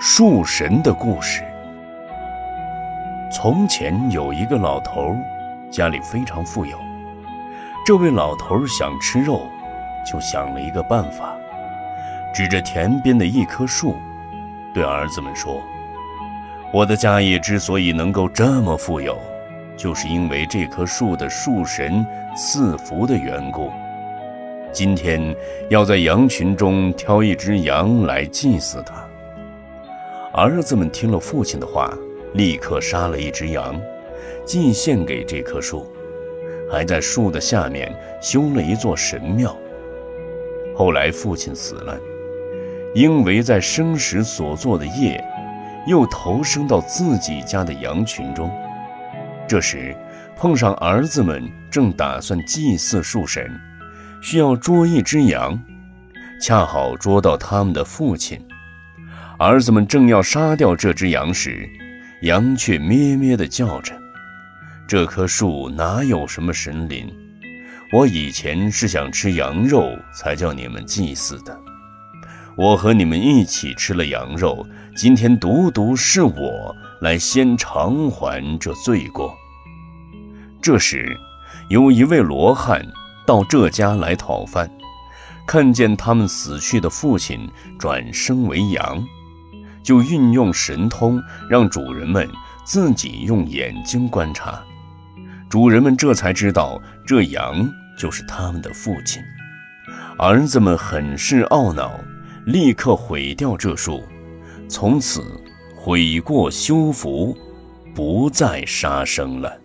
树神的故事。从前有一个老头，家里非常富有。这位老头想吃肉，就想了一个办法，指着田边的一棵树，对儿子们说：“我的家业之所以能够这么富有，就是因为这棵树的树神赐福的缘故。”今天要在羊群中挑一只羊来祭祀他。儿子们听了父亲的话，立刻杀了一只羊，进献给这棵树，还在树的下面修了一座神庙。后来父亲死了，因为在生时所做的业，又投生到自己家的羊群中。这时碰上儿子们正打算祭祀树神。需要捉一只羊，恰好捉到他们的父亲。儿子们正要杀掉这只羊时，羊却咩咩地叫着：“这棵树哪有什么神灵？我以前是想吃羊肉才叫你们祭祀的。我和你们一起吃了羊肉，今天独独是我来先偿还这罪过。”这时，有一位罗汉。到这家来讨饭，看见他们死去的父亲转生为羊，就运用神通，让主人们自己用眼睛观察。主人们这才知道，这羊就是他们的父亲。儿子们很是懊恼，立刻毁掉这树，从此悔过修福，不再杀生了。